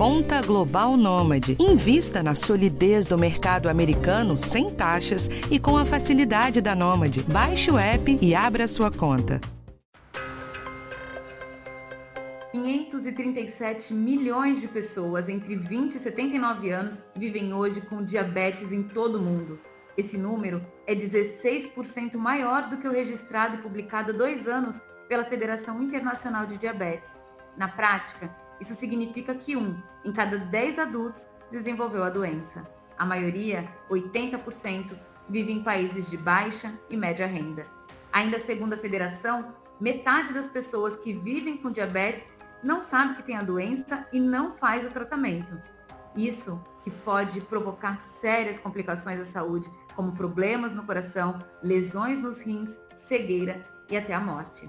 Conta Global Nômade. Invista na solidez do mercado americano sem taxas e com a facilidade da Nômade. Baixe o app e abra sua conta. 537 milhões de pessoas entre 20 e 79 anos vivem hoje com diabetes em todo o mundo. Esse número é 16% maior do que o registrado e publicado há dois anos pela Federação Internacional de Diabetes. Na prática, isso significa que um em cada 10 adultos desenvolveu a doença. A maioria, 80%, vive em países de baixa e média renda. Ainda segundo a federação, metade das pessoas que vivem com diabetes não sabe que tem a doença e não faz o tratamento. Isso que pode provocar sérias complicações à saúde, como problemas no coração, lesões nos rins, cegueira e até a morte.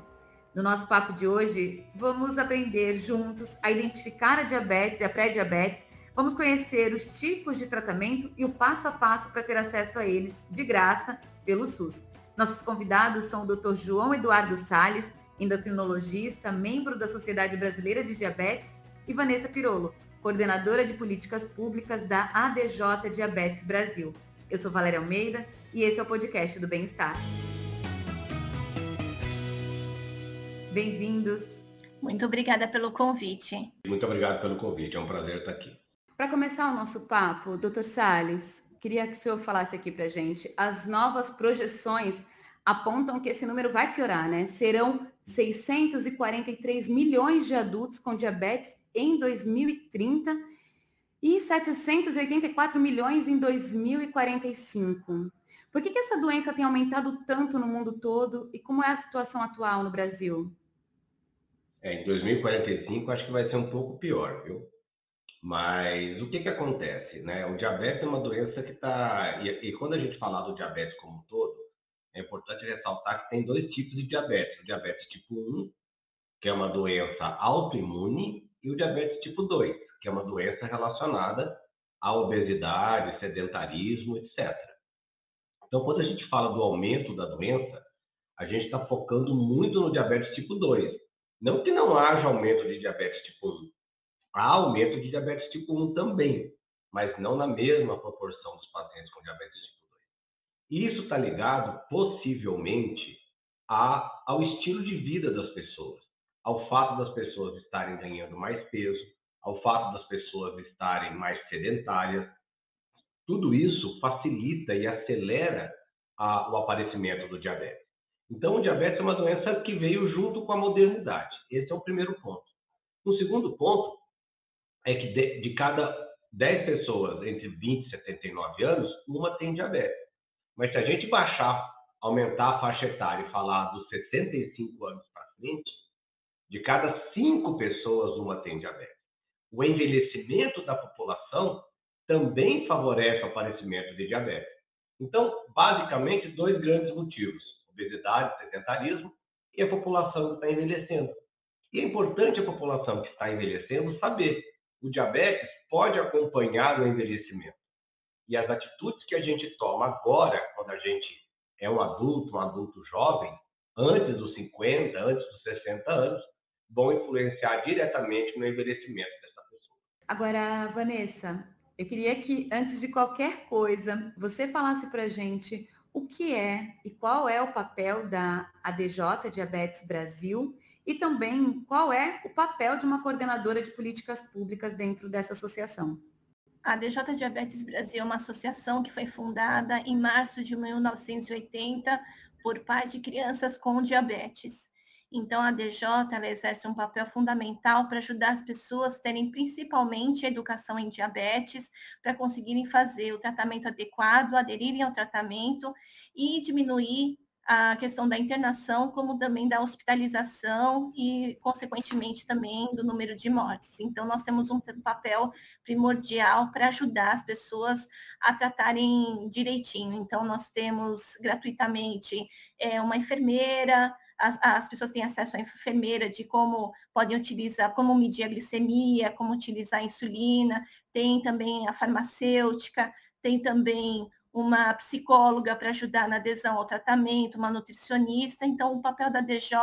No nosso papo de hoje, vamos aprender juntos a identificar a diabetes e a pré-diabetes, vamos conhecer os tipos de tratamento e o passo a passo para ter acesso a eles de graça pelo SUS. Nossos convidados são o Dr. João Eduardo Sales, endocrinologista, membro da Sociedade Brasileira de Diabetes, e Vanessa Pirolo, coordenadora de políticas públicas da ADJ Diabetes Brasil. Eu sou Valéria Almeida e esse é o podcast do Bem-Estar. Bem-vindos. Muito obrigada pelo convite. Muito obrigado pelo convite, é um prazer estar aqui. Para começar o nosso papo, doutor Salles, queria que o senhor falasse aqui para gente as novas projeções apontam que esse número vai piorar, né? Serão 643 milhões de adultos com diabetes em 2030 e 784 milhões em 2045. Por que, que essa doença tem aumentado tanto no mundo todo e como é a situação atual no Brasil? É, em 2045 acho que vai ser um pouco pior, viu? Mas o que, que acontece? Né? O diabetes é uma doença que está. E, e, quando a gente falar do diabetes como um todo, é importante ressaltar que tem dois tipos de diabetes. O diabetes tipo 1, que é uma doença autoimune, e o diabetes tipo 2, que é uma doença relacionada à obesidade, sedentarismo, etc. Então, quando a gente fala do aumento da doença, a gente está focando muito no diabetes tipo 2. Não que não haja aumento de diabetes tipo 1. Há aumento de diabetes tipo 1 também, mas não na mesma proporção dos pacientes com diabetes tipo isso está ligado, possivelmente, a, ao estilo de vida das pessoas, ao fato das pessoas estarem ganhando mais peso, ao fato das pessoas estarem mais sedentárias. Tudo isso facilita e acelera a, o aparecimento do diabetes. Então, o diabetes é uma doença que veio junto com a modernidade. Esse é o primeiro ponto. O segundo ponto é que de, de cada 10 pessoas entre 20 e 79 anos, uma tem diabetes. Mas se a gente baixar, aumentar a faixa etária e falar dos 65 anos para frente, de cada cinco pessoas, uma tem diabetes. O envelhecimento da população também favorece o aparecimento de diabetes. Então, basicamente, dois grandes motivos: obesidade, sedentarismo e a população que está envelhecendo. E é importante a população que está envelhecendo saber o diabetes pode acompanhar o envelhecimento. E as atitudes que a gente toma agora, quando a gente é um adulto, um adulto jovem, antes dos 50, antes dos 60 anos, vão influenciar diretamente no envelhecimento dessa pessoa. Agora, Vanessa, eu queria que, antes de qualquer coisa, você falasse para a gente o que é e qual é o papel da ADJ Diabetes Brasil e também qual é o papel de uma coordenadora de políticas públicas dentro dessa associação. A DJ Diabetes Brasil é uma associação que foi fundada em março de 1980 por pais de crianças com diabetes. Então, a DJ exerce um papel fundamental para ajudar as pessoas a terem principalmente educação em diabetes, para conseguirem fazer o tratamento adequado, aderirem ao tratamento e diminuir a questão da internação, como também da hospitalização e, consequentemente, também do número de mortes. Então, nós temos um papel primordial para ajudar as pessoas a tratarem direitinho. Então, nós temos gratuitamente é, uma enfermeira, as, as, pessoas têm acesso à enfermeira de como podem utilizar, como medir a glicemia, como utilizar a insulina, tem também a farmacêutica, tem também uma psicóloga para ajudar na adesão ao tratamento, uma nutricionista. Então, o papel da DJ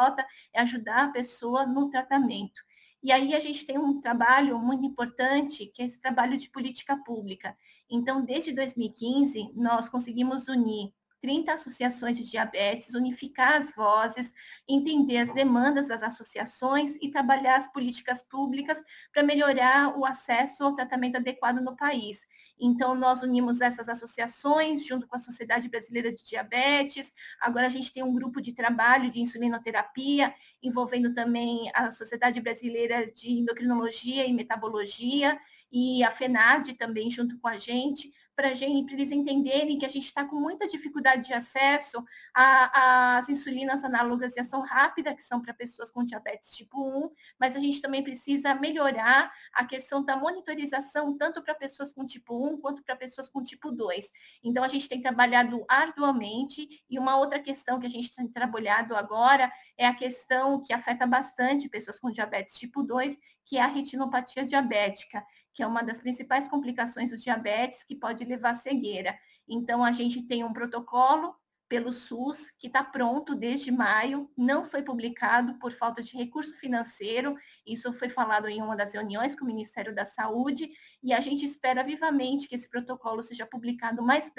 é ajudar a pessoa no tratamento. E aí a gente tem um trabalho muito importante, que é esse trabalho de política pública. Então, desde 2015, nós conseguimos unir 30 associações de diabetes, unificar as vozes, entender as demandas das associações e trabalhar as políticas públicas para melhorar o acesso ao tratamento adequado no país. Então, nós unimos essas associações junto com a Sociedade Brasileira de Diabetes. Agora, a gente tem um grupo de trabalho de insulinoterapia, envolvendo também a Sociedade Brasileira de Endocrinologia e Metabologia e a FENAD também junto com a gente, para eles entenderem que a gente está com muita dificuldade de acesso às insulinas análogas de ação rápida, que são para pessoas com diabetes tipo 1, mas a gente também precisa melhorar a questão da monitorização, tanto para pessoas com tipo 1 quanto para pessoas com tipo 2. Então, a gente tem trabalhado arduamente, e uma outra questão que a gente tem trabalhado agora é a questão que afeta bastante pessoas com diabetes tipo 2, que é a retinopatia diabética que é uma das principais complicações do diabetes, que pode levar à cegueira. Então, a gente tem um protocolo pelo SUS, que está pronto desde maio, não foi publicado por falta de recurso financeiro, isso foi falado em uma das reuniões com o Ministério da Saúde, e a gente espera vivamente que esse protocolo seja publicado o mais uh,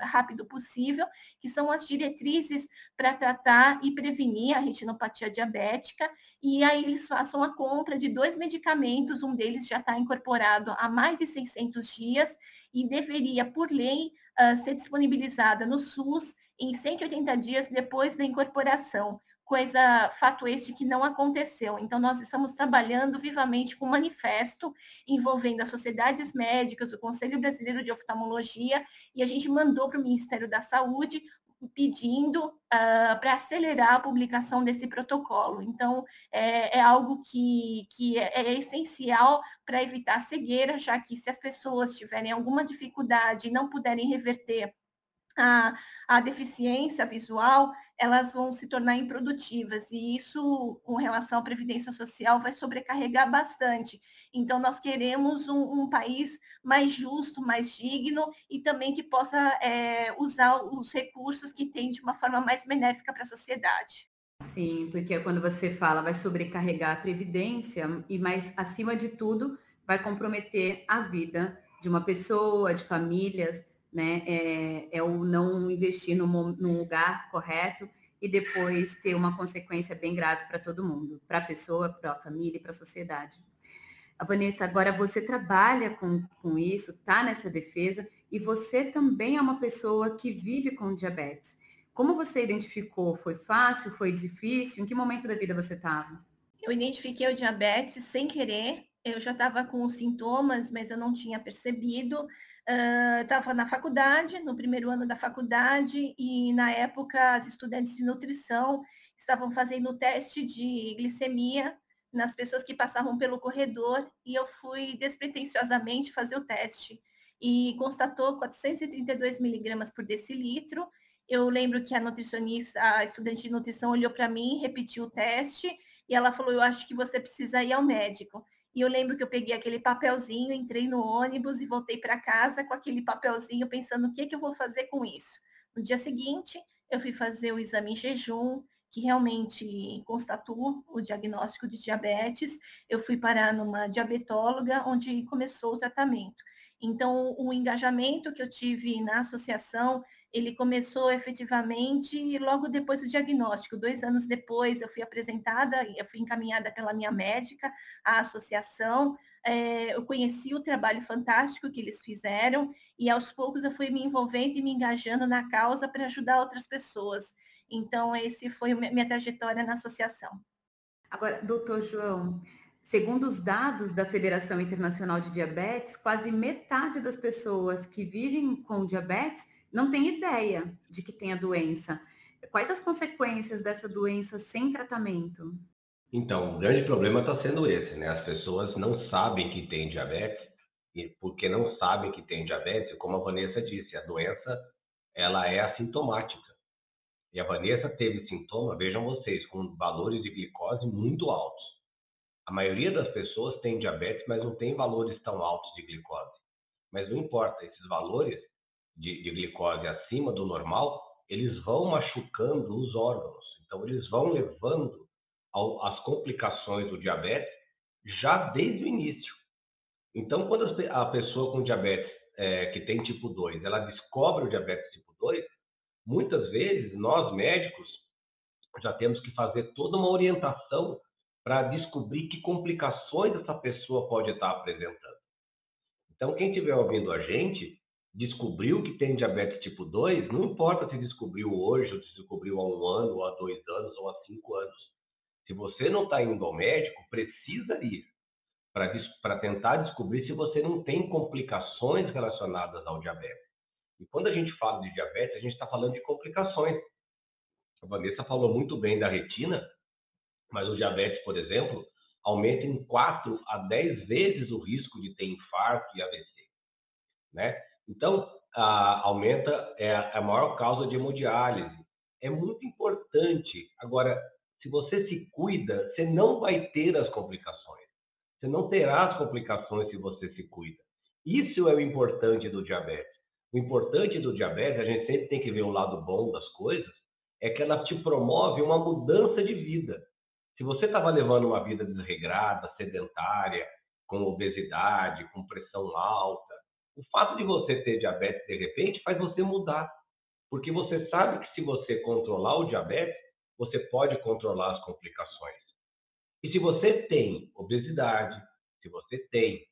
rápido possível, que são as diretrizes para tratar e prevenir a retinopatia diabética, e aí eles façam a compra de dois medicamentos, um deles já está incorporado há mais de 600 dias, e deveria, por lei, uh, ser disponibilizada no SUS em 180 dias depois da incorporação, coisa, fato este que não aconteceu. Então, nós estamos trabalhando vivamente com um manifesto envolvendo as sociedades médicas, o Conselho Brasileiro de Oftalmologia, e a gente mandou para o Ministério da Saúde pedindo uh, para acelerar a publicação desse protocolo. Então, é, é algo que, que é, é essencial para evitar cegueira, já que se as pessoas tiverem alguma dificuldade e não puderem reverter a, a deficiência visual, elas vão se tornar improdutivas, e isso, com relação à Previdência Social, vai sobrecarregar bastante. Então, nós queremos um, um país mais justo, mais digno, e também que possa é, usar os recursos que tem de uma forma mais benéfica para a sociedade. Sim, porque quando você fala vai sobrecarregar a Previdência, e mais acima de tudo, vai comprometer a vida de uma pessoa, de famílias, né? É, é o não investir num, num lugar correto e depois ter uma consequência bem grave para todo mundo, para a pessoa, para a família e para a sociedade. A Vanessa, agora você trabalha com, com isso, está nessa defesa, e você também é uma pessoa que vive com diabetes. Como você identificou? Foi fácil? Foi difícil? Em que momento da vida você estava? Eu identifiquei o diabetes sem querer. Eu já estava com os sintomas, mas eu não tinha percebido estava uh, na faculdade, no primeiro ano da faculdade, e na época as estudantes de nutrição estavam fazendo o teste de glicemia nas pessoas que passavam pelo corredor, e eu fui despretensiosamente fazer o teste. E constatou 432 miligramas por decilitro. Eu lembro que a nutricionista, a estudante de nutrição olhou para mim, repetiu o teste, e ela falou, eu acho que você precisa ir ao médico. E eu lembro que eu peguei aquele papelzinho, entrei no ônibus e voltei para casa com aquele papelzinho, pensando o que, que eu vou fazer com isso. No dia seguinte, eu fui fazer o exame em jejum, que realmente constatou o diagnóstico de diabetes. Eu fui parar numa diabetóloga, onde começou o tratamento. Então, o engajamento que eu tive na associação ele começou efetivamente logo depois do diagnóstico. Dois anos depois, eu fui apresentada, eu fui encaminhada pela minha médica à associação. É, eu conheci o trabalho fantástico que eles fizeram e aos poucos eu fui me envolvendo e me engajando na causa para ajudar outras pessoas. Então, esse foi minha trajetória na associação. Agora, doutor João, segundo os dados da Federação Internacional de Diabetes, quase metade das pessoas que vivem com diabetes não tem ideia de que tem a doença. Quais as consequências dessa doença sem tratamento? Então, o grande problema está sendo esse, né? As pessoas não sabem que tem diabetes, e porque não sabem que tem diabetes, como a Vanessa disse, a doença ela é assintomática. E a Vanessa teve sintoma, vejam vocês, com valores de glicose muito altos. A maioria das pessoas tem diabetes, mas não tem valores tão altos de glicose. Mas não importa, esses valores de, de glicose acima do normal, eles vão machucando os órgãos. Então, eles vão levando ao, as complicações do diabetes já desde o início. Então, quando a pessoa com diabetes é, que tem tipo 2, ela descobre o diabetes tipo 2, muitas vezes nós médicos já temos que fazer toda uma orientação para descobrir que complicações essa pessoa pode estar apresentando. Então, quem estiver ouvindo a gente, descobriu que tem diabetes tipo 2, não importa se descobriu hoje, ou se descobriu há um ano, ou há dois anos, ou há cinco anos. Se você não está indo ao médico, precisa ir para tentar descobrir se você não tem complicações relacionadas ao diabetes. E quando a gente fala de diabetes, a gente está falando de complicações. A Vanessa falou muito bem da retina, mas o diabetes, por exemplo, aumenta em 4 a 10 vezes o risco de ter infarto e AVC. Né? Então, a, aumenta, é a, é a maior causa de hemodiálise. É muito importante. Agora, se você se cuida, você não vai ter as complicações. Você não terá as complicações se você se cuida. Isso é o importante do diabetes. O importante do diabetes, a gente sempre tem que ver o lado bom das coisas, é que ela te promove uma mudança de vida. Se você estava levando uma vida desregrada, sedentária, com obesidade, com pressão alta, o fato de você ter diabetes de repente faz você mudar. Porque você sabe que se você controlar o diabetes, você pode controlar as complicações. E se você tem obesidade, se você tem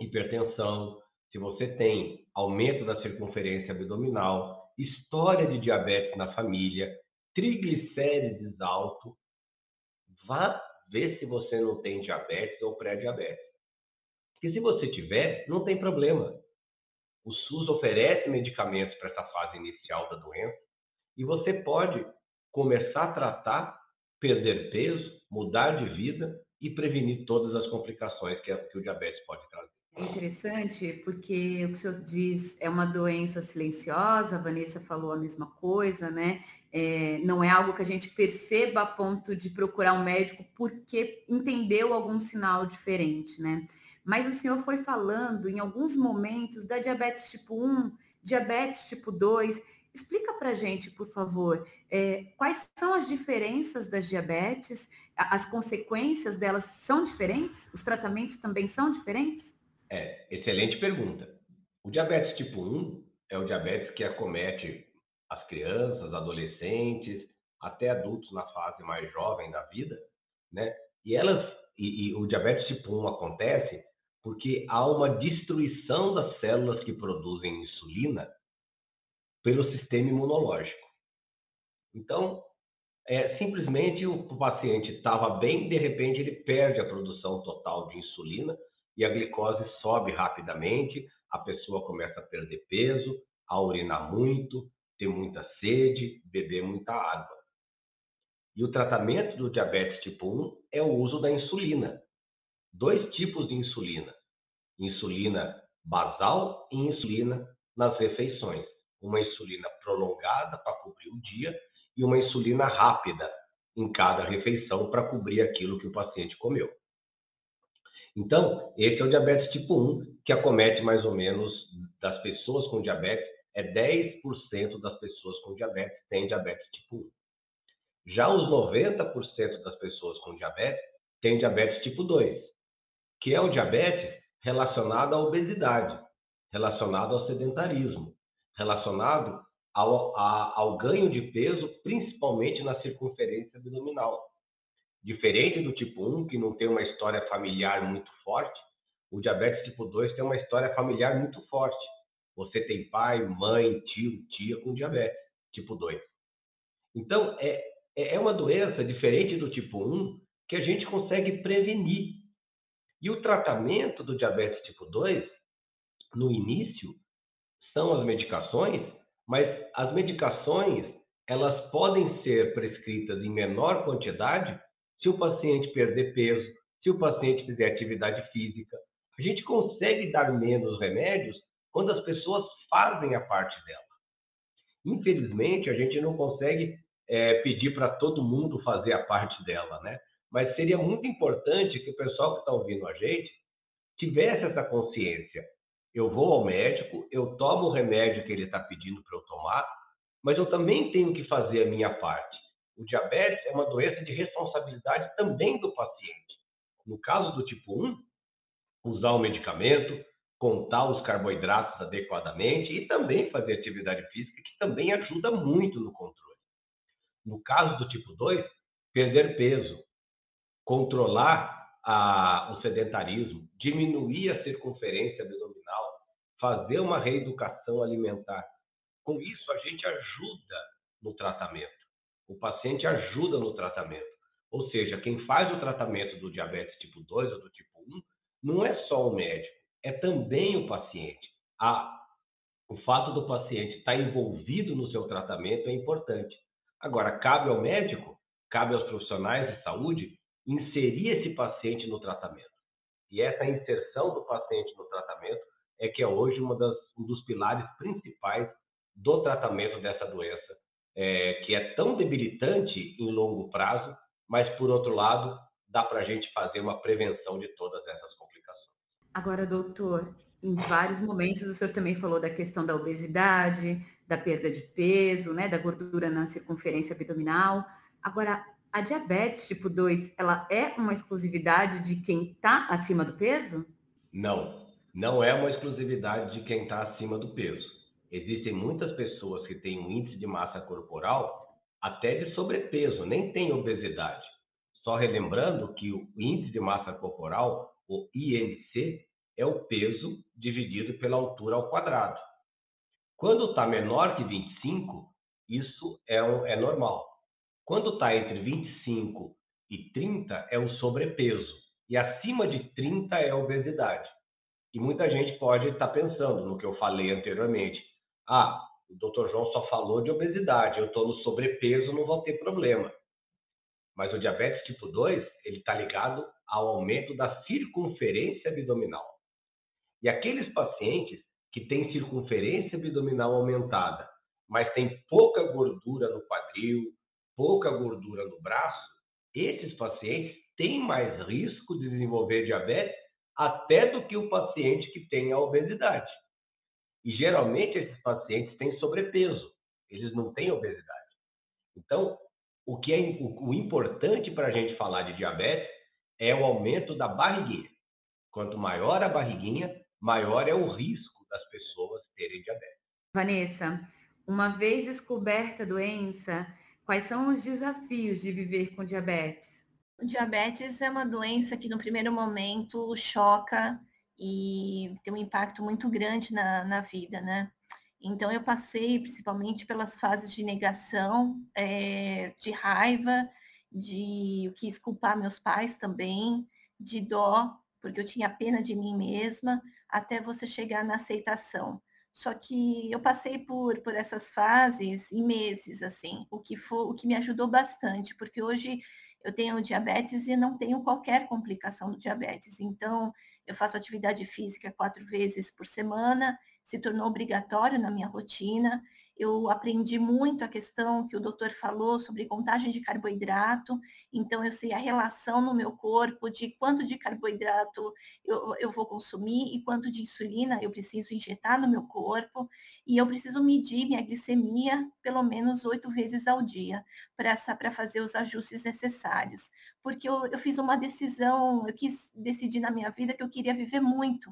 hipertensão, se você tem aumento da circunferência abdominal, história de diabetes na família, triglicérides alto, vá ver se você não tem diabetes ou pré-diabetes. Porque se você tiver, não tem problema. O SUS oferece medicamentos para essa fase inicial da doença e você pode começar a tratar perder peso, mudar de vida e prevenir todas as complicações que, que o diabetes pode trazer. É interessante porque o que o senhor diz é uma doença silenciosa, a Vanessa falou a mesma coisa, né? É, não é algo que a gente perceba a ponto de procurar um médico porque entendeu algum sinal diferente, né? Mas o senhor foi falando em alguns momentos da diabetes tipo 1, diabetes tipo 2, Explica para gente, por favor, é, quais são as diferenças das diabetes? As consequências delas são diferentes? Os tratamentos também são diferentes? É, excelente pergunta. O diabetes tipo 1 é o diabetes que acomete as crianças, adolescentes, até adultos na fase mais jovem da vida, né? E elas e, e o diabetes tipo 1 acontece porque há uma destruição das células que produzem insulina pelo sistema imunológico. Então, é, simplesmente o, paciente estava bem, de repente ele perde a produção total de insulina e a glicose sobe rapidamente, a pessoa começa a perder peso, a urinar muito, ter muita sede, beber muita água. E o tratamento do diabetes tipo 1 é o uso da insulina. Dois tipos de insulina: insulina basal e insulina nas refeições uma insulina prolongada para cobrir o dia e uma insulina rápida em cada refeição para cobrir aquilo que o paciente comeu. Então, esse é o diabetes tipo 1, que acomete mais ou menos das pessoas com diabetes, é 10% das pessoas com diabetes têm diabetes tipo 1. Já os 90% das pessoas com diabetes têm diabetes tipo 2, que é o diabetes relacionado à obesidade, relacionado ao sedentarismo relacionado ao, a, ao ganho de peso, principalmente na circunferência abdominal. Diferente do tipo 1, que não tem uma história familiar muito forte, o diabetes tipo 2 tem uma história familiar muito forte. Você tem pai, mãe, tio, tia com diabetes tipo 2. Então, é, é, uma doença diferente do tipo 1 que a gente consegue prevenir. E o tratamento do diabetes tipo 2, no início, são as medicações, mas as medicações elas podem ser prescritas em menor quantidade se o paciente perder peso, se o paciente fizer atividade física. A gente consegue dar menos remédios quando as pessoas fazem a parte dela. Infelizmente, a gente não consegue é, pedir para todo mundo fazer a parte dela, né? Mas seria muito importante que o pessoal que está ouvindo a gente tivesse essa consciência eu vou ao médico, eu tomo o remédio que ele está pedindo para eu tomar, mas eu também tenho que fazer a minha parte. O diabetes é uma doença de responsabilidade também do paciente. no caso do tipo 1, usar o medicamento, contar os carboidratos adequadamente e também fazer atividade física, que também ajuda muito no controle. No caso do tipo 2, perder peso, controlar a, o sedentarismo, diminuir a circunferência abdominal, fazer uma reeducação alimentar. Com isso, a gente ajuda no tratamento. O paciente ajuda no tratamento. Ou seja, quem faz o tratamento do diabetes tipo 2 ou do tipo 1 não é só o médico, é também o paciente. A, o fato do paciente estar envolvido no seu tratamento é importante. Agora, cabe ao médico, cabe aos profissionais de saúde inserir esse paciente no tratamento. E essa inserção do paciente no tratamento é que é hoje das, um dos pilares principais do tratamento dessa doença, é, que é tão debilitante em longo prazo, mas, por outro lado, dá para a gente fazer uma prevenção de todas essas complicações. Agora, doutor, em vários momentos o senhor também falou da questão da obesidade, da perda de peso, né, da gordura na circunferência abdominal. Agora, a diabetes tipo 2, ela é uma exclusividade de quem está acima do peso? Não, não é uma exclusividade de quem está acima do peso. Existem muitas pessoas que têm um índice de massa corporal até de sobrepeso, nem tem obesidade. Só relembrando que o índice de massa corporal, o IMC, é o peso dividido pela altura ao quadrado. Quando está menor que 25, isso é, um, é normal. Quando está entre 25 e 30 é o sobrepeso. E acima de 30 é a obesidade. E muita gente pode estar tá pensando no que eu falei anteriormente. Ah, o doutor João só falou de obesidade, eu estou no sobrepeso, não vou ter problema. Mas o diabetes tipo 2, ele está ligado ao aumento da circunferência abdominal. E aqueles pacientes que têm circunferência abdominal aumentada, mas têm pouca gordura no quadril, pouca gordura no braço, esses pacientes têm mais risco de desenvolver diabetes até do que o paciente que tem a obesidade. E geralmente esses pacientes têm sobrepeso, eles não têm obesidade. Então, o que é o, o importante para a gente falar de diabetes é o aumento da barriguinha. Quanto maior a barriguinha, maior é o risco das pessoas terem diabetes. Vanessa, uma vez descoberta a doença, Quais são os desafios de viver com diabetes? O diabetes é uma doença que no primeiro momento choca e tem um impacto muito grande na, na vida, né? Então eu passei principalmente pelas fases de negação, é, de raiva, de eu quis culpar meus pais também, de dó, porque eu tinha pena de mim mesma, até você chegar na aceitação. Só que eu passei por, por essas fases em meses, assim, o que, for, o que me ajudou bastante, porque hoje eu tenho diabetes e não tenho qualquer complicação do diabetes. Então, eu faço atividade física quatro vezes por semana, se tornou obrigatório na minha rotina eu aprendi muito a questão que o doutor falou sobre contagem de carboidrato, então eu sei a relação no meu corpo de quanto de carboidrato eu, eu vou consumir e quanto de insulina eu preciso injetar no meu corpo, e eu preciso medir minha glicemia pelo menos oito vezes ao dia para fazer os ajustes necessários. Porque eu, eu fiz uma decisão, eu quis decidir na minha vida que eu queria viver muito.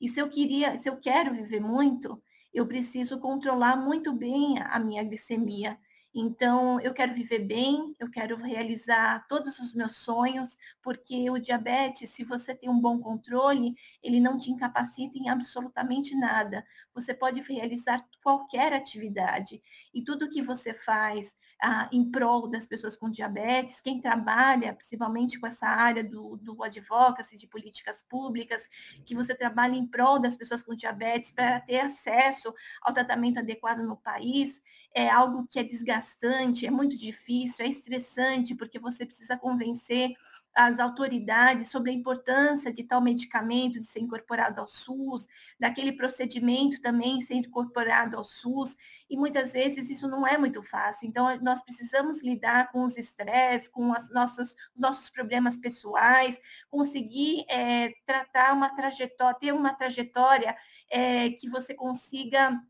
E se eu queria, se eu quero viver muito, eu preciso controlar muito bem a minha glicemia. Então, eu quero viver bem, eu quero realizar todos os meus sonhos, porque o diabetes, se você tem um bom controle, ele não te incapacita em absolutamente nada. Você pode realizar qualquer atividade. E tudo que você faz ah, em prol das pessoas com diabetes, quem trabalha principalmente com essa área do, do advocacy, de políticas públicas, que você trabalha em prol das pessoas com diabetes para ter acesso ao tratamento adequado no país, é algo que é desgastante, é muito difícil, é estressante, porque você precisa convencer as autoridades sobre a importância de tal medicamento de ser incorporado ao SUS, daquele procedimento também ser incorporado ao SUS, e muitas vezes isso não é muito fácil. Então, nós precisamos lidar com os estresses, com as nossas, os nossos problemas pessoais, conseguir é, tratar uma trajetória, ter uma trajetória é, que você consiga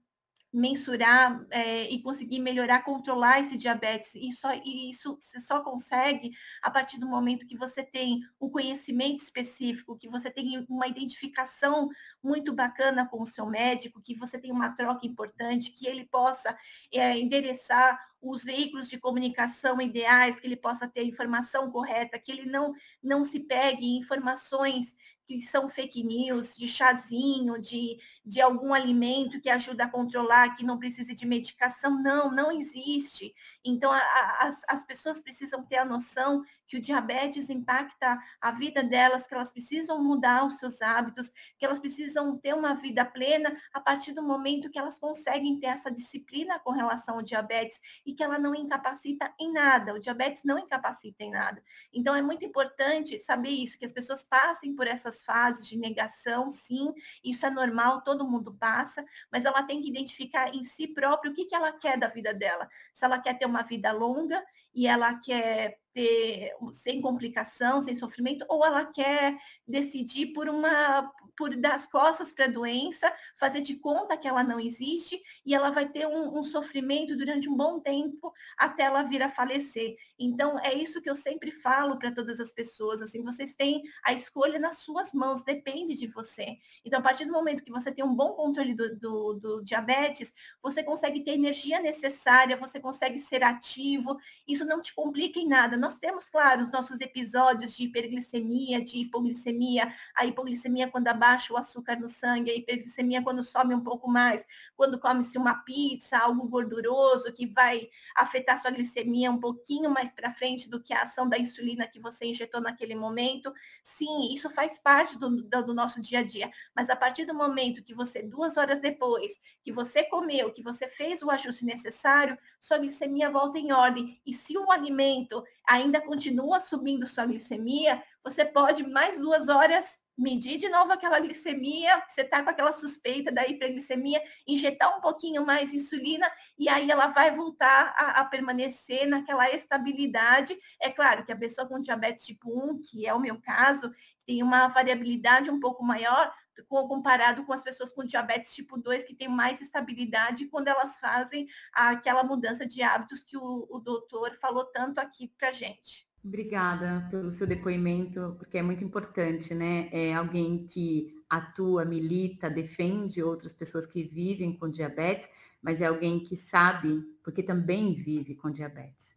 mensurar é, e conseguir melhorar, controlar esse diabetes. E, só, e isso você só consegue a partir do momento que você tem um conhecimento específico, que você tem uma identificação muito bacana com o seu médico, que você tem uma troca importante, que ele possa é, endereçar os veículos de comunicação ideais, que ele possa ter a informação correta, que ele não, não se pegue em informações que são fake news, de chazinho, de, de algum alimento que ajuda a controlar, que não precise de medicação. Não, não existe. Então, a, a, as, as pessoas precisam ter a noção que o diabetes impacta a vida delas, que elas precisam mudar os seus hábitos, que elas precisam ter uma vida plena a partir do momento que elas conseguem ter essa disciplina com relação ao diabetes e que ela não incapacita em nada. O diabetes não incapacita em nada. Então, é muito importante saber isso, que as pessoas passem por essas fases de negação, sim, isso é normal, todo mundo passa, mas ela tem que identificar em si próprio o que, que ela quer da vida dela. Se ela quer ter uma vida longa e ela quer ter sem complicação, sem sofrimento, ou ela quer decidir por uma por dar as costas para a doença, fazer de conta que ela não existe e ela vai ter um, um, sofrimento durante um bom tempo até ela vir a falecer. Então é isso que eu sempre falo para todas as pessoas, assim, vocês têm a escolha nas suas mãos, depende de você. Então a partir do momento que você tem um bom controle do, do, do diabetes, você consegue ter energia necessária, você consegue ser ativo, isso não te complica em nada nós temos, claro, os nossos episódios de hiperglicemia, de hipoglicemia, a hipoglicemia quando abaixa o açúcar no sangue, a hiperglicemia quando sobe um pouco mais, quando come-se uma pizza, algo gorduroso que vai afetar sua glicemia um pouquinho mais para frente do que a ação da insulina que você injetou naquele momento. Sim, isso faz parte do, do, do nosso dia a dia. Mas a partir do momento que você, duas horas depois, que você comeu, que você fez o ajuste necessário, sua glicemia volta em ordem. E se o alimento ainda continua subindo sua glicemia, você pode mais duas horas medir de novo aquela glicemia, você está com aquela suspeita da hiperglicemia, injetar um pouquinho mais insulina e aí ela vai voltar a, a, permanecer naquela estabilidade. É claro que a pessoa com diabetes tipo 1, que é o meu caso, tem uma variabilidade um pouco maior comparado com as pessoas com diabetes tipo 2, que tem mais estabilidade quando elas fazem aquela mudança de hábitos que o, o doutor falou tanto aqui para gente. Obrigada pelo seu depoimento, porque é muito importante, né? É alguém que atua, milita, defende outras pessoas que vivem com diabetes, mas é alguém que sabe, porque também vive com diabetes.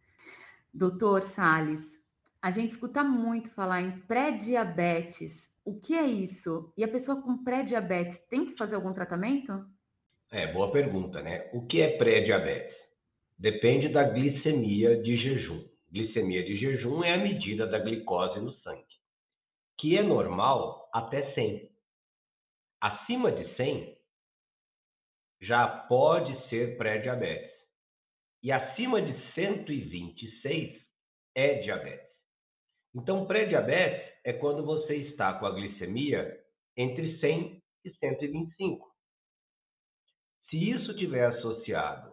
Doutor Sales, a gente escuta muito falar em pré-diabetes. O que é isso? E a pessoa com pré-diabetes tem que fazer algum tratamento? É, boa pergunta, né? O que é pré-diabetes? Depende da glicemia de jejum. Glicemia de jejum é a medida da glicose no sangue, que é normal até 100. Acima de 100 já pode ser pré-diabetes. E acima de 126 é diabetes. Então, pré-diabetes é quando você está com a glicemia entre 100 e 125. Se isso tiver associado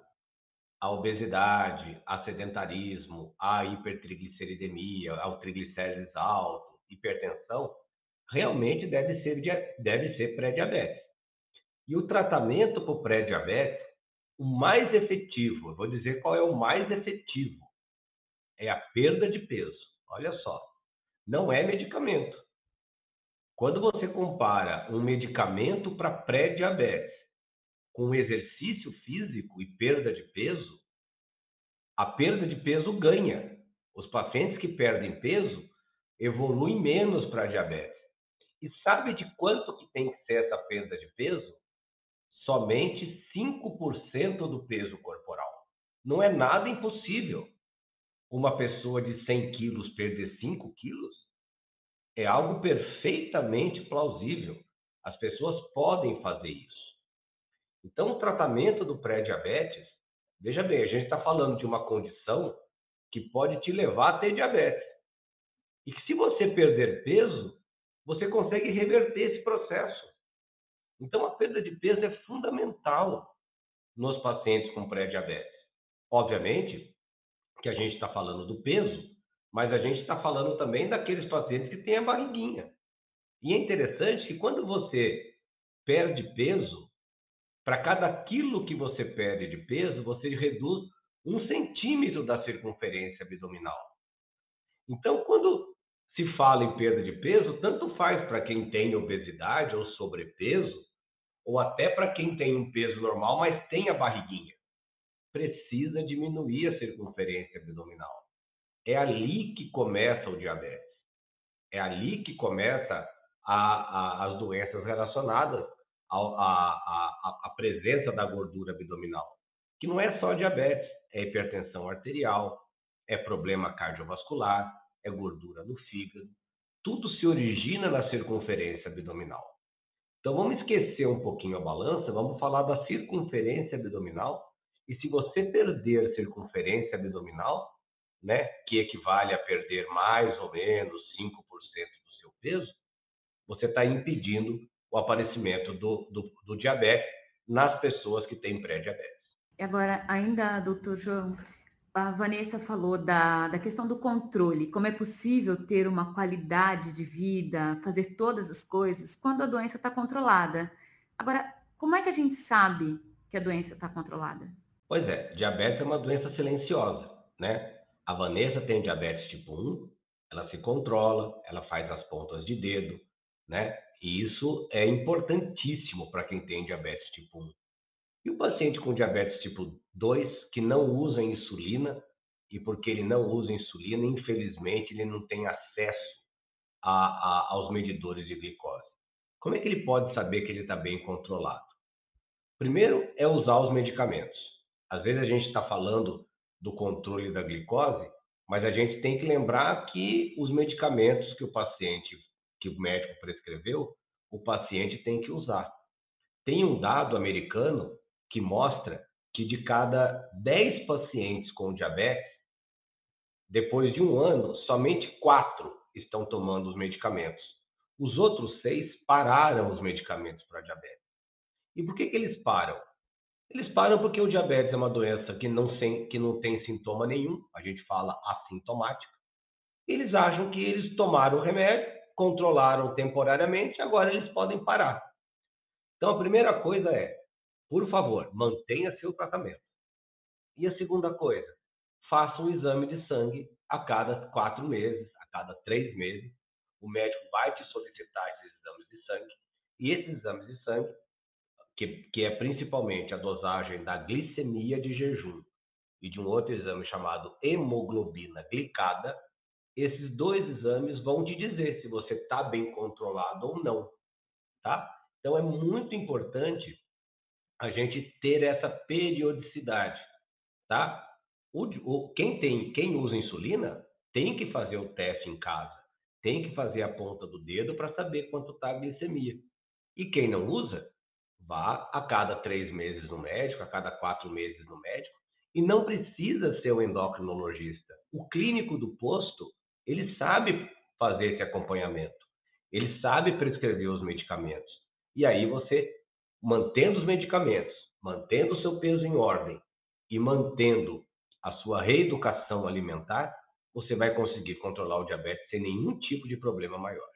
a obesidade, a sedentarismo, a hipertrigliceridemia, ao triglicérides alto, hipertensão, realmente deve ser, deve ser pré-diabetes. E o tratamento para o pré-diabetes, o mais efetivo, eu vou dizer qual é o mais efetivo, é a perda de peso. Olha só, não é medicamento. Quando você compara um medicamento para pré-diabetes com exercício físico e perda de peso, a perda de peso ganha. Os pacientes que perdem peso evoluem menos para diabetes. E sabe de quanto que tem que ser essa perda de peso? Somente 5% do peso corporal. Não é nada impossível. Uma pessoa de 100 quilos perder 5 quilos é algo perfeitamente plausível. As pessoas podem fazer isso. Então, o tratamento do pré-diabetes, veja bem, a gente está falando de uma condição que pode te levar a ter diabetes. E que se você perder peso, você consegue reverter esse processo. Então, a perda de peso é fundamental nos pacientes com pré-diabetes. Obviamente que a gente está falando do peso, mas a gente está falando também daqueles pacientes que têm a barriguinha. E é interessante que quando você perde peso, Para cada quilo que você perde de peso, você reduz um centímetro da circunferência abdominal. Então, quando se fala em perda de peso, tanto faz para quem tem obesidade ou sobrepeso, ou até para quem tem um peso normal, mas tem a barriguinha. Precisa diminuir a circunferência abdominal. É ali que começa o diabetes. É ali que começa a, a, as doenças relacionadas à presença da gordura abdominal. Que não é só diabetes, é hipertensão arterial, é problema cardiovascular, é gordura no fígado. Tudo se origina na circunferência abdominal. Então vamos esquecer um pouquinho a balança, vamos falar da circunferência abdominal. E se você perder circunferência abdominal, né, que equivale a perder mais ou menos 5% do seu peso, você está impedindo o aparecimento do, do, do diabetes nas pessoas que têm pré-diabetes. Agora, ainda, doutor João, a Vanessa falou da, da questão do controle, como é possível ter uma qualidade de vida, fazer todas as coisas quando a doença está controlada. Agora, como é que a gente sabe que a doença está controlada? Pois é, diabetes é uma doença silenciosa, né? A Vanessa tem diabetes tipo 1, ela se controla, ela faz as pontas de dedo, né? E isso é importantíssimo para quem tem diabetes tipo 1. E o paciente com diabetes tipo 2, que não usa insulina, e porque ele não usa insulina, infelizmente, ele não tem acesso a, a, aos medidores de glicose. Como é que ele pode saber que ele está bem controlado? Primeiro é usar os medicamentos. Às vezes a gente está falando do controle da glicose, mas a gente tem que lembrar que os medicamentos que o paciente, que o médico prescreveu, o paciente tem que usar. Tem um dado americano que mostra que de cada 10 pacientes com diabetes, depois de um ano, somente quatro estão tomando os medicamentos. Os outros seis pararam os medicamentos para diabetes. E por que, que eles param? Eles param porque o diabetes é uma doença que não, tem, que não tem sintoma nenhum, a gente fala assintomática. Eles acham que eles tomaram o remédio, controlaram temporariamente, agora eles podem parar. Então a primeira coisa é por favor, mantenha seu tratamento. E a segunda coisa, faça um exame de sangue a cada quatro meses, a cada três meses. O médico vai te solicitar esses exames de sangue. E esses exames de sangue, que, que é principalmente a dosagem da glicemia de jejum e de um outro exame chamado hemoglobina glicada, esses dois exames vão te dizer se você está bem controlado ou não. Tá? Então é muito importante a gente ter essa periodicidade, tá? O, o, quem tem, quem usa insulina tem que fazer o teste em casa, tem que fazer a ponta do dedo para saber quanto está a glicemia. E quem não usa, vá a cada três meses no médico, a cada quatro meses no médico, e não precisa ser o endocrinologista. O clínico do posto, ele sabe fazer esse acompanhamento, ele sabe prescrever os medicamentos. E aí você mantendo os medicamentos, mantendo o seu peso em ordem e mantendo a sua reeducação alimentar, você vai conseguir controlar o diabetes sem nenhum tipo de problema maior.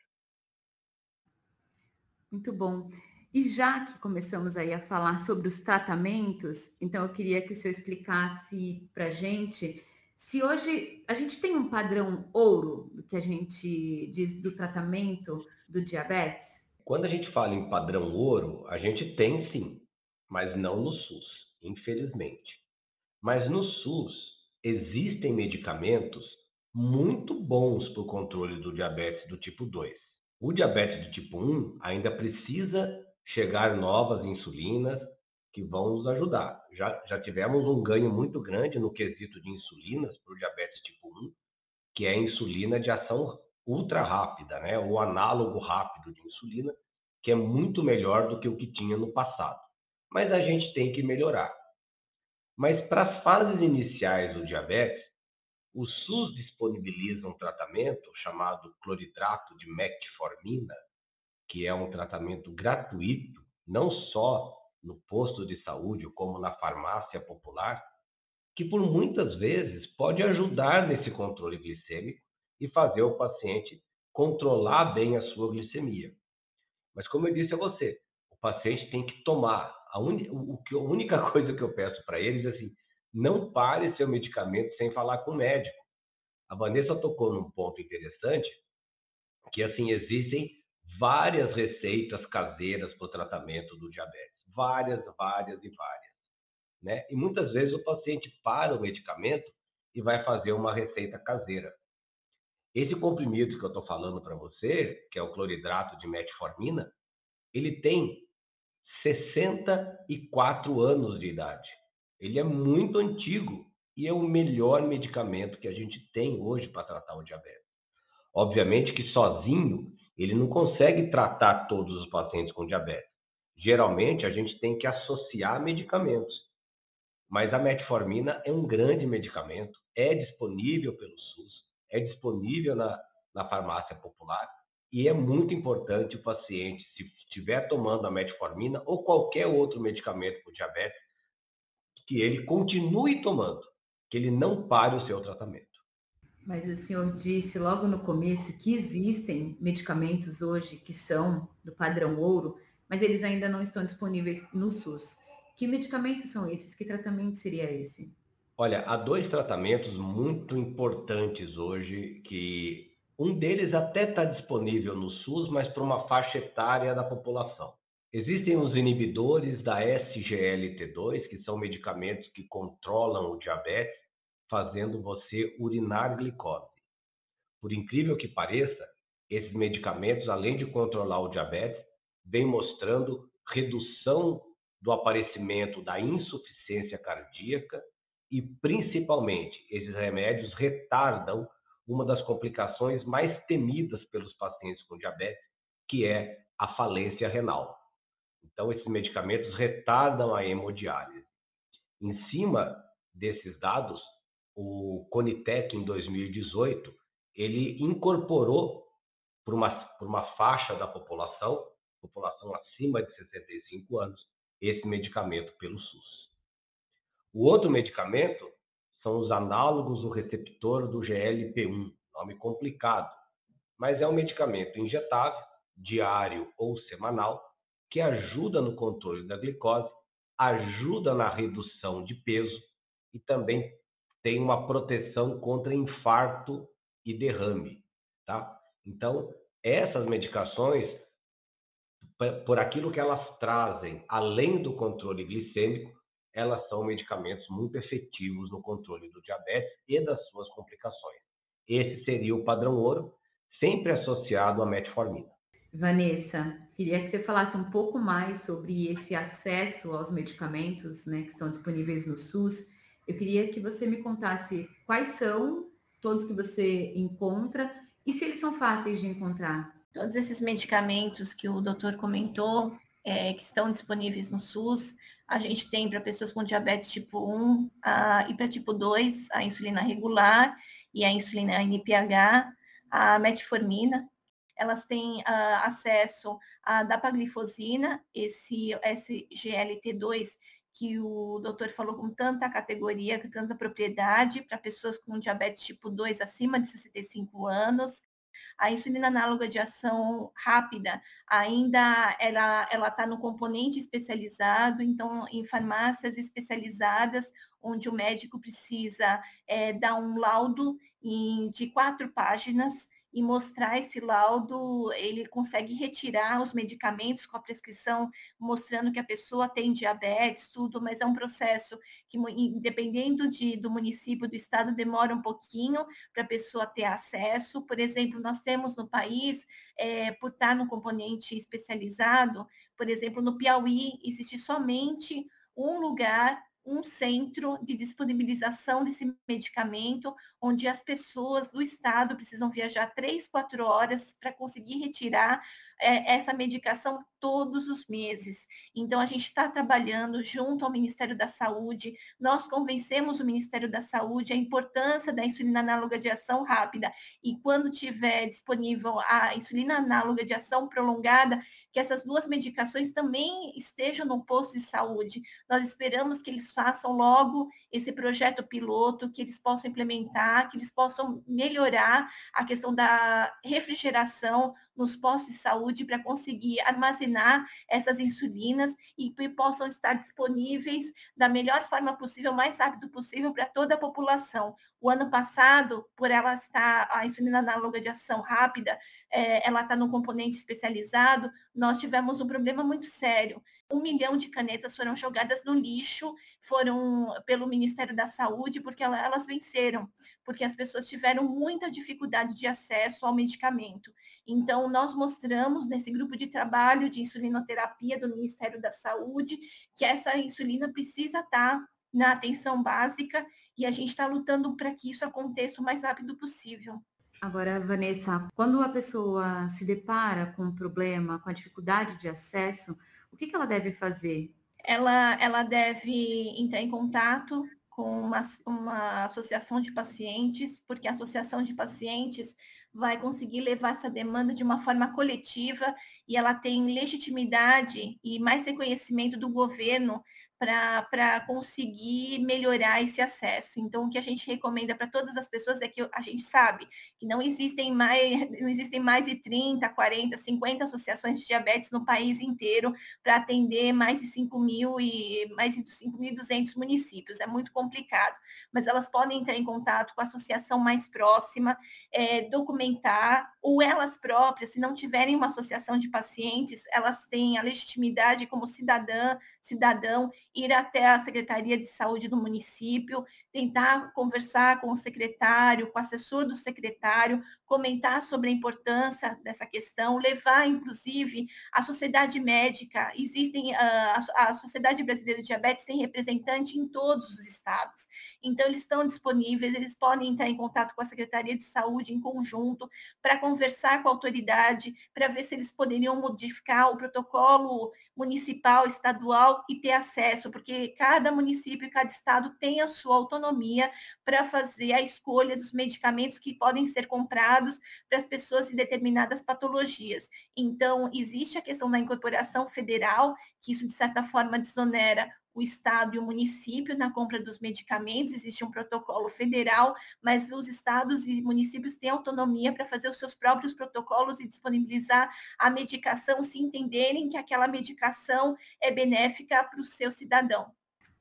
Muito bom. E já que começamos aí a falar sobre os tratamentos, então eu queria que o senhor explicasse para a gente se hoje a gente tem um padrão ouro que a gente diz do tratamento do diabetes. Quando a gente fala em padrão ouro, a gente tem sim, mas não no SUS, infelizmente. Mas no SUS existem medicamentos muito bons para o controle do diabetes do tipo 2. O diabetes do tipo 1 ainda precisa chegar novas insulinas que vão nos ajudar. Já, já tivemos um ganho muito grande no quesito de insulinas para o diabetes tipo 1, que é a insulina de ação ultra rápida, né? o análogo rápido de insulina, que é muito melhor do que o que tinha no passado. Mas a gente tem que melhorar. Mas para as fases iniciais do diabetes, o SUS disponibiliza um tratamento chamado cloridrato de metformina, que é um tratamento gratuito, não só no posto de saúde, como na farmácia popular, que por muitas vezes pode ajudar nesse controle glicêmico e fazer o paciente controlar bem a sua glicemia. Mas como eu disse a você, o paciente tem que tomar A, un... o que, a única coisa que eu peço para eles é assim, não pare seu medicamento sem falar com o médico. A Vanessa tocou num ponto interessante, que assim, existem várias receitas caseiras para o tratamento do diabetes. Várias, várias e várias. Né? E muitas vezes o paciente para o medicamento e vai fazer uma receita caseira. Esse comprimido que eu estou falando para você, que é o cloridrato de metformina, ele tem 64 anos de idade. Ele é muito antigo e é o melhor medicamento que a gente tem hoje para tratar o diabetes. Obviamente que sozinho ele não consegue tratar todos os pacientes com diabetes. Geralmente a gente tem que associar medicamentos. Mas a metformina é um grande medicamento, é disponível pelo SUS, é disponível na, na farmácia popular e é muito importante o paciente, se estiver tomando a metformina ou qualquer outro medicamento para diabetes, que ele continue tomando, que ele não pare o seu tratamento. Mas o senhor disse logo no começo que existem medicamentos hoje que são do padrão ouro, mas eles ainda não estão disponíveis no SUS. Que medicamentos são esses? Que tratamento seria esse? Olha, há dois tratamentos muito importantes hoje que um deles até está disponível no SUS, mas para uma faixa etária da população. Existem os inibidores da SGLT2, que são medicamentos que controlam o diabetes, fazendo você urinar glicose. Por incrível que pareça, esses medicamentos, além de controlar o diabetes, vêm mostrando redução do aparecimento da insuficiência cardíaca e, principalmente, esses remédios retardam uma das complicações mais temidas pelos pacientes com diabetes, que é a falência renal. Então, esses medicamentos retardam a hemodiálise. Em cima desses dados, o Conitec, em 2018, ele incorporou para uma, por uma faixa da população, população acima de 65 anos, esse medicamento pelo SUS. O outro medicamento são os análogos do receptor do GLP-1, nome complicado, mas é um medicamento injetável, diário ou semanal, que ajuda no controle da glicose, ajuda na redução de peso e também tem uma proteção contra infarto e derrame, tá? Então, essas medicações, por aquilo que elas trazem, além do controle glicêmico, elas são medicamentos muito efetivos no controle do diabetes e das suas complicações. Esse seria o padrão ouro, sempre associado à metformina. Vanessa, queria que você falasse um pouco mais sobre esse acesso aos medicamentos né, que estão disponíveis no SUS. Eu queria que você me contasse quais são todos que você encontra e se eles são fáceis de encontrar. Todos esses medicamentos que o doutor comentou, é, que estão disponíveis no SUS. A gente tem para pessoas com diabetes tipo 1 a, e para tipo 2 a insulina regular e a insulina NPH, a metformina. Elas têm uh, acesso à dapaglifosina, esse SGLT2, que o doutor falou com tanta categoria, com tanta propriedade, para pessoas com diabetes tipo 2 acima de 65 anos. A insulina análoga de ação rápida ainda ela está no componente especializado, então em farmácias especializadas onde o médico precisa é, dar um laudo em, de quatro páginas e mostrar esse laudo, ele consegue retirar os medicamentos com a prescrição, mostrando que a pessoa tem diabetes, tudo, mas é um processo que, dependendo de, do município, do estado, demora um pouquinho para a pessoa ter acesso. Por exemplo, nós temos no país, é, por estar no componente especializado, por exemplo, no Piauí, existe somente um lugar um centro de disponibilização desse medicamento, onde as pessoas do estado precisam viajar três, quatro horas para conseguir retirar é, essa medicação todos os meses. Então, a gente está trabalhando junto ao Ministério da Saúde, nós convencemos o Ministério da Saúde a importância da insulina análoga de ação rápida, e quando tiver disponível a insulina análoga de ação prolongada, que essas duas medicações também estejam no posto de saúde. Nós esperamos que eles façam logo esse projeto piloto, que eles possam implementar, que eles possam melhorar a questão da refrigeração nos postos de saúde para conseguir armazenar essas insulinas e que possam estar disponíveis da melhor forma possível, mais rápido possível para toda a população. O ano passado, por ela estar a insulina análoga de ação rápida, é, ela está no componente especializado, nós tivemos um problema muito sério. Um milhão de canetas foram jogadas no lixo, foram pelo Ministério da Saúde, porque elas venceram, porque as pessoas tiveram muita dificuldade de acesso ao medicamento. Então, nós mostramos nesse grupo de trabalho de insulinoterapia do Ministério da Saúde que essa insulina precisa estar na atenção básica e a gente está lutando para que isso aconteça o mais rápido possível. Agora, Vanessa, quando a pessoa se depara com um problema, com a dificuldade de acesso, o que, que ela deve fazer? Ela, ela deve entrar em contato com uma, uma associação de pacientes, porque a associação de pacientes vai conseguir levar essa demanda de uma forma coletiva e ela tem legitimidade e mais reconhecimento do governo para conseguir melhorar esse acesso. Então, o que a gente recomenda para todas as pessoas é que a gente sabe que não existem mais, não existem mais de 30, 40, 50 associações de diabetes no país inteiro para atender mais de 5 mil e mais de 5.200 municípios. É muito complicado, mas elas podem entrar em contato com a associação mais próxima, é, documentar, ou elas próprias, se não tiverem uma associação de pacientes, elas têm a legitimidade como cidadã, cidadão ir até a Secretaria de Saúde do município, tentar conversar com o secretário, com o assessor do secretário, comentar sobre a importância dessa questão, levar, inclusive, a sociedade médica. Existem, ah, a, a Sociedade Brasileira de Diabetes tem representante em todos os estados. Então, eles estão disponíveis, eles podem entrar em contato com a Secretaria de Saúde em conjunto para conversar com a autoridade, para ver se eles poderiam modificar o protocolo municipal, estadual e ter acesso, porque cada município cada estado tem a sua autonomia para fazer a escolha dos medicamentos que podem ser comprados para as pessoas em determinadas patologias. Então, existe a questão da incorporação federal, que isso, de certa forma, desonera o Estado e o município na compra dos medicamentos, existe um protocolo federal, mas os estados e municípios têm autonomia para fazer os seus próprios protocolos e disponibilizar a medicação se entenderem que aquela medicação é benéfica para o seu cidadão.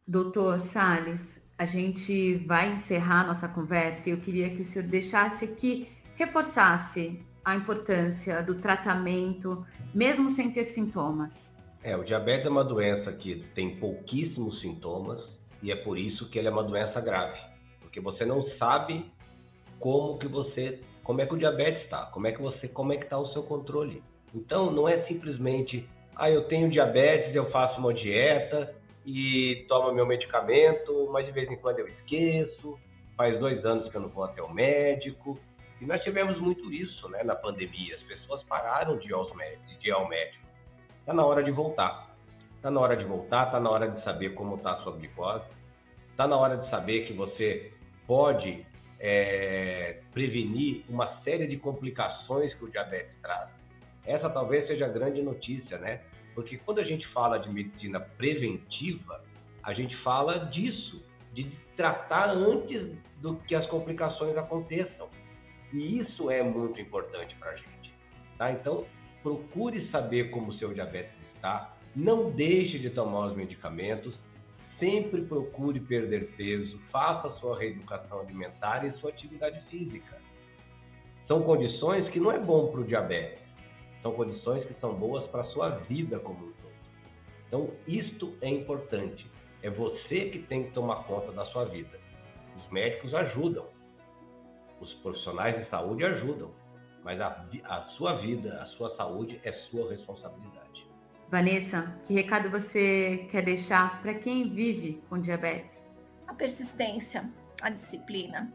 Doutor Sales, a gente vai encerrar nossa conversa e eu queria que o senhor deixasse aqui, reforçasse a importância do tratamento, mesmo sem ter sintomas. É, o diabetes é uma doença que tem pouquíssimos sintomas e é por isso que ele é uma doença grave, porque você não sabe como que você, como é que o diabetes está, como é que você, como é que está o seu controle. Então não é simplesmente, ah, eu tenho diabetes, eu faço uma dieta e tomo meu medicamento, mas de vez em quando eu esqueço. Faz dois anos que eu não vou até o médico. E nós tivemos muito isso, né, na pandemia. As pessoas pararam de ir, aos médicos, de ir ao médico Está na hora de voltar. Está na hora de voltar, está na hora de saber como está a sua glicose. Está na hora de saber que você pode é, prevenir uma série de complicações que o diabetes traz. Essa talvez seja a grande notícia, né? Porque quando a gente fala de medicina preventiva, a gente fala disso, de tratar antes do que as complicações aconteçam. E isso é muito importante para a gente. Tá? Então, procure saber como o seu diabetes está, não deixe de tomar os medicamentos, sempre procure perder peso, faça sua reeducação alimentar e sua atividade física. São condições que não é bom para o diabetes, são condições que são boas para a sua vida como um todo. Então, isto é importante. É você que tem que tomar conta da sua vida. Os médicos ajudam, os profissionais de saúde ajudam, mas a, a sua vida, a sua saúde é sua responsabilidade. Vanessa, que recado você quer deixar para quem vive com diabetes? A persistência, a disciplina.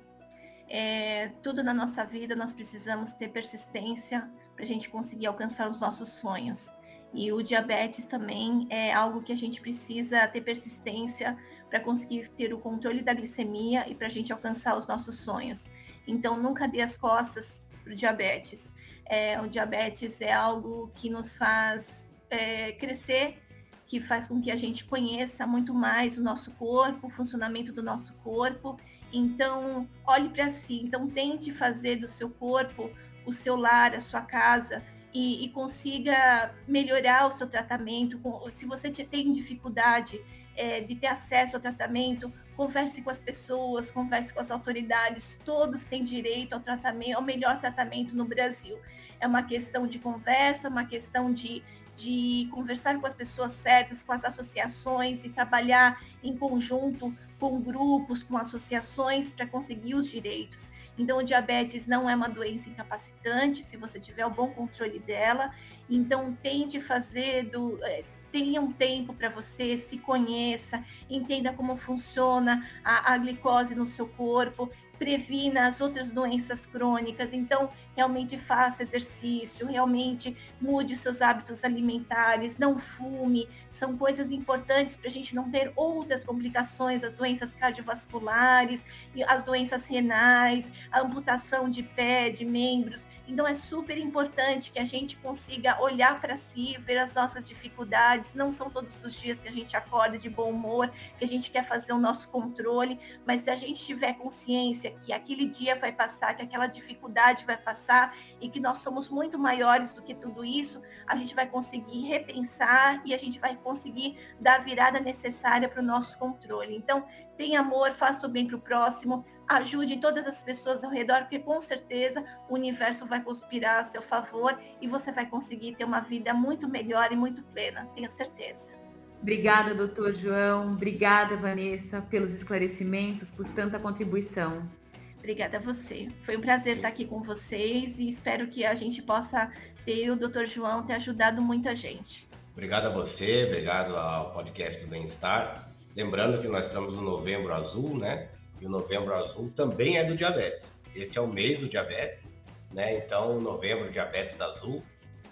É, tudo na nossa vida nós precisamos ter persistência para a gente conseguir alcançar os nossos sonhos. E o diabetes também é algo que a gente precisa ter persistência para conseguir ter o controle da glicemia e para a gente alcançar os nossos sonhos. Então, nunca dê as costas para o diabetes. É, o diabetes é algo que nos faz é, crescer, que faz com que a gente conheça muito mais o nosso corpo, o funcionamento do nosso corpo. Então, olhe para si. Então, tente fazer do seu corpo o seu lar, a sua casa. e, e consiga melhorar o seu tratamento. Se você tem dificuldade é, de ter acesso ao tratamento, converse com as pessoas, converse com as autoridades, todos têm direito ao tratamento, ao melhor tratamento no Brasil. É uma questão de conversa, uma questão de, de conversar com as pessoas certas, com as associações e trabalhar em conjunto com grupos, com associações para conseguir os direitos. Então, o diabetes não é uma doença incapacitante, se você tiver o bom controle dela. Então, tente fazer do, é, tenha um tempo para você, se conheça, entenda como funciona a, a, glicose no seu corpo, previna as outras doenças crônicas. Então, realmente faça exercício, realmente mude seus hábitos alimentares, não fume. São coisas importantes para a gente não ter outras complicações, as doenças cardiovasculares, as doenças renais, a amputação de pé, de membros. Então, é super importante que a gente consiga olhar para si, ver as nossas dificuldades. Não são todos os dias que a gente acorda de bom humor, que a gente quer fazer o nosso controle, mas se a gente tiver consciência que aquele dia vai passar, que aquela dificuldade vai passar e que nós somos muito maiores do que tudo isso, a gente vai conseguir repensar e a gente vai conseguir dar a virada necessária para o nosso controle. Então, tenha amor, faça o bem para o próximo, ajude todas as pessoas ao redor, porque com certeza o universo vai conspirar a seu favor e você vai conseguir ter uma vida muito melhor e muito plena, tenho certeza. Obrigada, doutor João. Obrigada, Vanessa, pelos esclarecimentos, por tanta contribuição. Obrigada a você. Foi um prazer estar aqui com vocês e espero que a gente possa ter o Dr. João ter ajudado muita gente. Obrigado a você, obrigado ao podcast do Bem-Estar. Lembrando que nós estamos no Novembro Azul, né? E o Novembro Azul também é do diabetes. Esse é o mês do diabetes, né? Então, Novembro Diabetes Azul.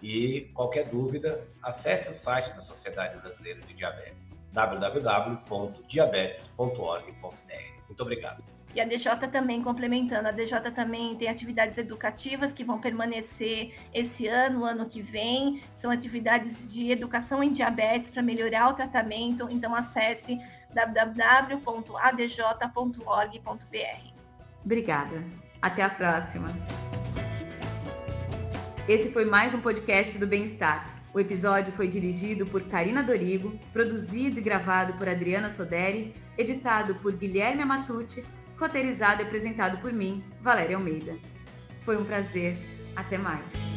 E qualquer dúvida, acesse o site da Sociedade Brasileira de Diabetes, www.diabetes.org.br. Muito obrigado. E a DJ também complementando, a DJ também tem atividades educativas que vão permanecer esse ano, ano que vem. São atividades de educação em diabetes para melhorar o tratamento. Então acesse www.adj.org.br. Obrigada. Até a próxima. Esse foi mais um podcast do Bem-Estar. O episódio foi dirigido por Karina Dorigo, produzido e gravado por Adriana Soderi, editado por Guilherme Amatucci roteirizado e apresentado por mim, Valéria Almeida. Foi um prazer. Até mais.